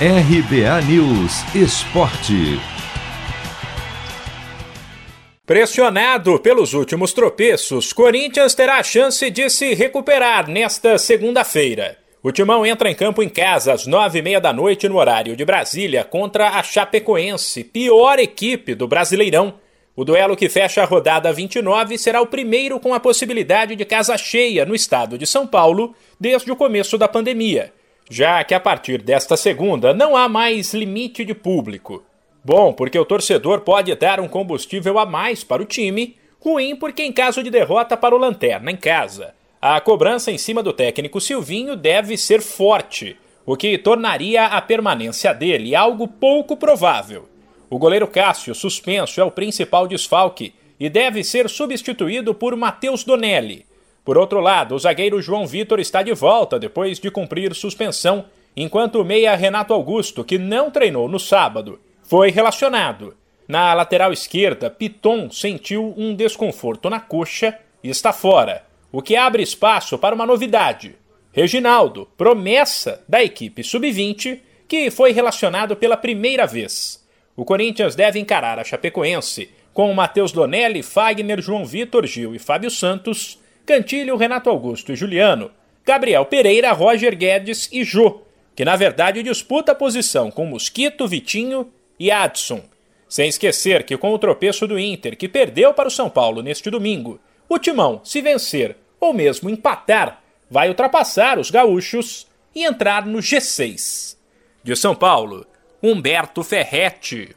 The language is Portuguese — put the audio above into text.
RBA News Esporte. Pressionado pelos últimos tropeços, Corinthians terá a chance de se recuperar nesta segunda-feira. O Timão entra em campo em casa às nove e meia da noite no horário de Brasília contra a Chapecoense, pior equipe do Brasileirão. O duelo que fecha a rodada 29 será o primeiro com a possibilidade de casa cheia no estado de São Paulo desde o começo da pandemia já que a partir desta segunda não há mais limite de público. Bom, porque o torcedor pode dar um combustível a mais para o time, ruim porque em caso de derrota para o Lanterna em casa, a cobrança em cima do técnico Silvinho deve ser forte, o que tornaria a permanência dele algo pouco provável. O goleiro Cássio, suspenso, é o principal desfalque e deve ser substituído por Matheus Donelli, por outro lado, o zagueiro João Vitor está de volta depois de cumprir suspensão, enquanto o meia Renato Augusto, que não treinou no sábado, foi relacionado. Na lateral esquerda, Piton sentiu um desconforto na coxa e está fora, o que abre espaço para uma novidade. Reginaldo, promessa da equipe sub-20, que foi relacionado pela primeira vez. O Corinthians deve encarar a Chapecoense com Matheus Donelli, Fagner, João Vitor, Gil e Fábio Santos Cantilho, Renato Augusto e Juliano, Gabriel Pereira, Roger Guedes e Jô, que na verdade disputa a posição com Mosquito, Vitinho e Adson. Sem esquecer que com o tropeço do Inter, que perdeu para o São Paulo neste domingo, o Timão, se vencer ou mesmo empatar, vai ultrapassar os gaúchos e entrar no G6. De São Paulo, Humberto Ferretti.